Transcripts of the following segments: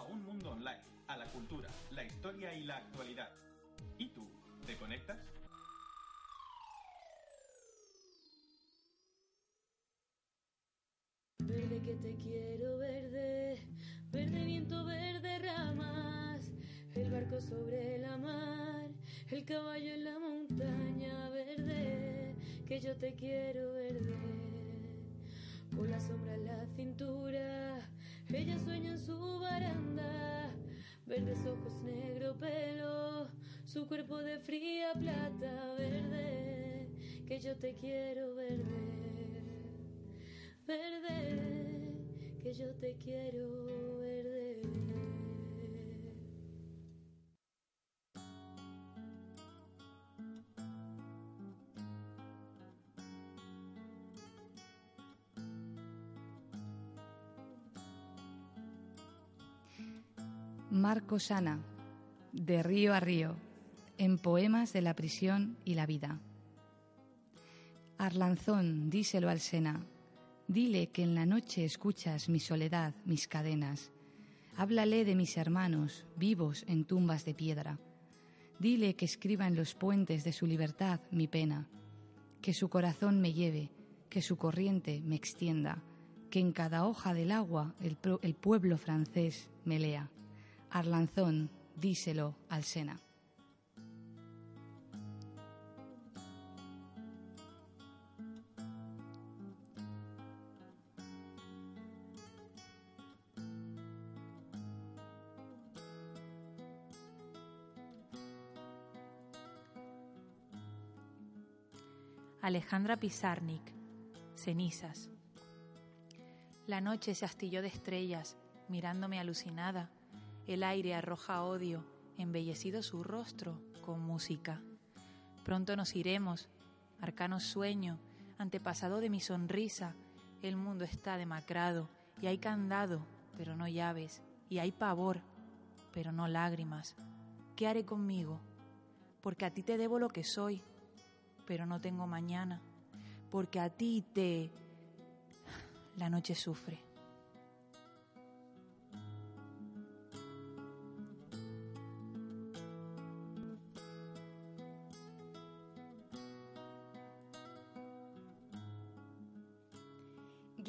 A un mundo online, a la cultura, la historia y la actualidad. ¿Y tú, te conectas? Verde que te quiero, verde, verde viento, verde ramas, el barco sobre la mar, el caballo en la montaña, verde, que yo te quiero, verde, con la sombra en la cintura, ella sueña en su baranda, verdes ojos, negro pelo, su cuerpo de fría plata, verde, que yo te quiero, verde verde, que yo te quiero Marco Sana, de río a río, en poemas de la prisión y la vida. Arlanzón, díselo al Sena, dile que en la noche escuchas mi soledad, mis cadenas. Háblale de mis hermanos, vivos en tumbas de piedra. Dile que escriba en los puentes de su libertad mi pena, que su corazón me lleve, que su corriente me extienda, que en cada hoja del agua el, el pueblo francés me lea. Arlanzón, díselo al Sena. Alejandra Pizarnik, Cenizas. La noche se astilló de estrellas, mirándome alucinada. El aire arroja odio, embellecido su rostro con música. Pronto nos iremos, arcano sueño, antepasado de mi sonrisa. El mundo está demacrado y hay candado, pero no llaves, y hay pavor, pero no lágrimas. ¿Qué haré conmigo? Porque a ti te debo lo que soy, pero no tengo mañana, porque a ti te... La noche sufre.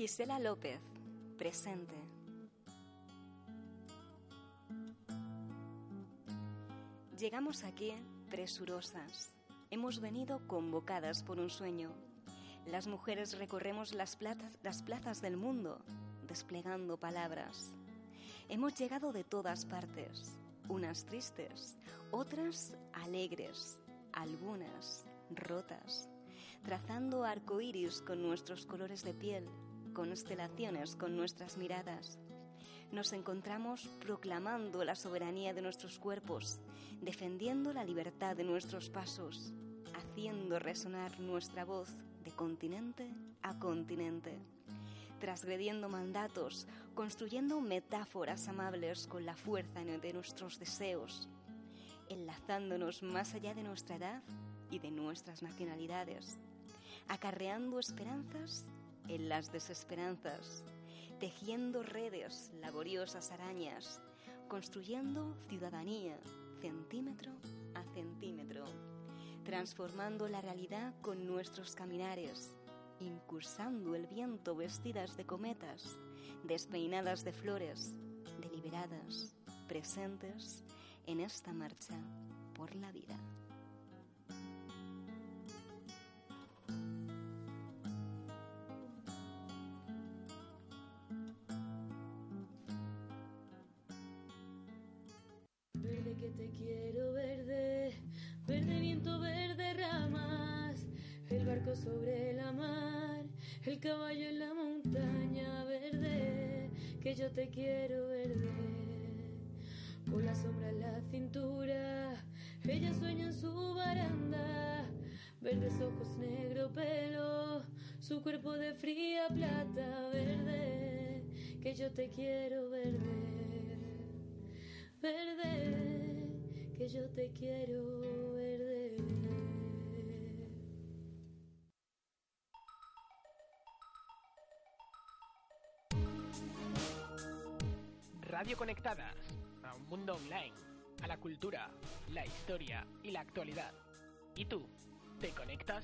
Gisela López, presente. Llegamos aquí presurosas. Hemos venido convocadas por un sueño. Las mujeres recorremos las plazas, las plazas del mundo, desplegando palabras. Hemos llegado de todas partes, unas tristes, otras alegres, algunas rotas, trazando arcoíris con nuestros colores de piel, constelaciones con nuestras miradas. Nos encontramos proclamando la soberanía de nuestros cuerpos, defendiendo la libertad de nuestros pasos, haciendo resonar nuestra voz de continente a continente, transgrediendo mandatos, construyendo metáforas amables con la fuerza de nuestros deseos, enlazándonos más allá de nuestra edad y de nuestras nacionalidades, acarreando esperanzas en las desesperanzas, tejiendo redes, laboriosas arañas, construyendo ciudadanía centímetro a centímetro, transformando la realidad con nuestros caminares, incursando el viento vestidas de cometas, despeinadas de flores, deliberadas, presentes en esta marcha por la vida. Te quiero, verde, verde viento, verde ramas, el caballo en la montaña verde, que yo te quiero verde. Con la sombra en la cintura, ella sueña en su baranda, verdes ojos, negro pelo, su cuerpo de fría plata verde, que yo te quiero verde, verde, que yo te quiero verde. Radio Conectadas, a un mundo online, a la cultura, la historia y la actualidad. ¿Y tú? ¿Te conectas?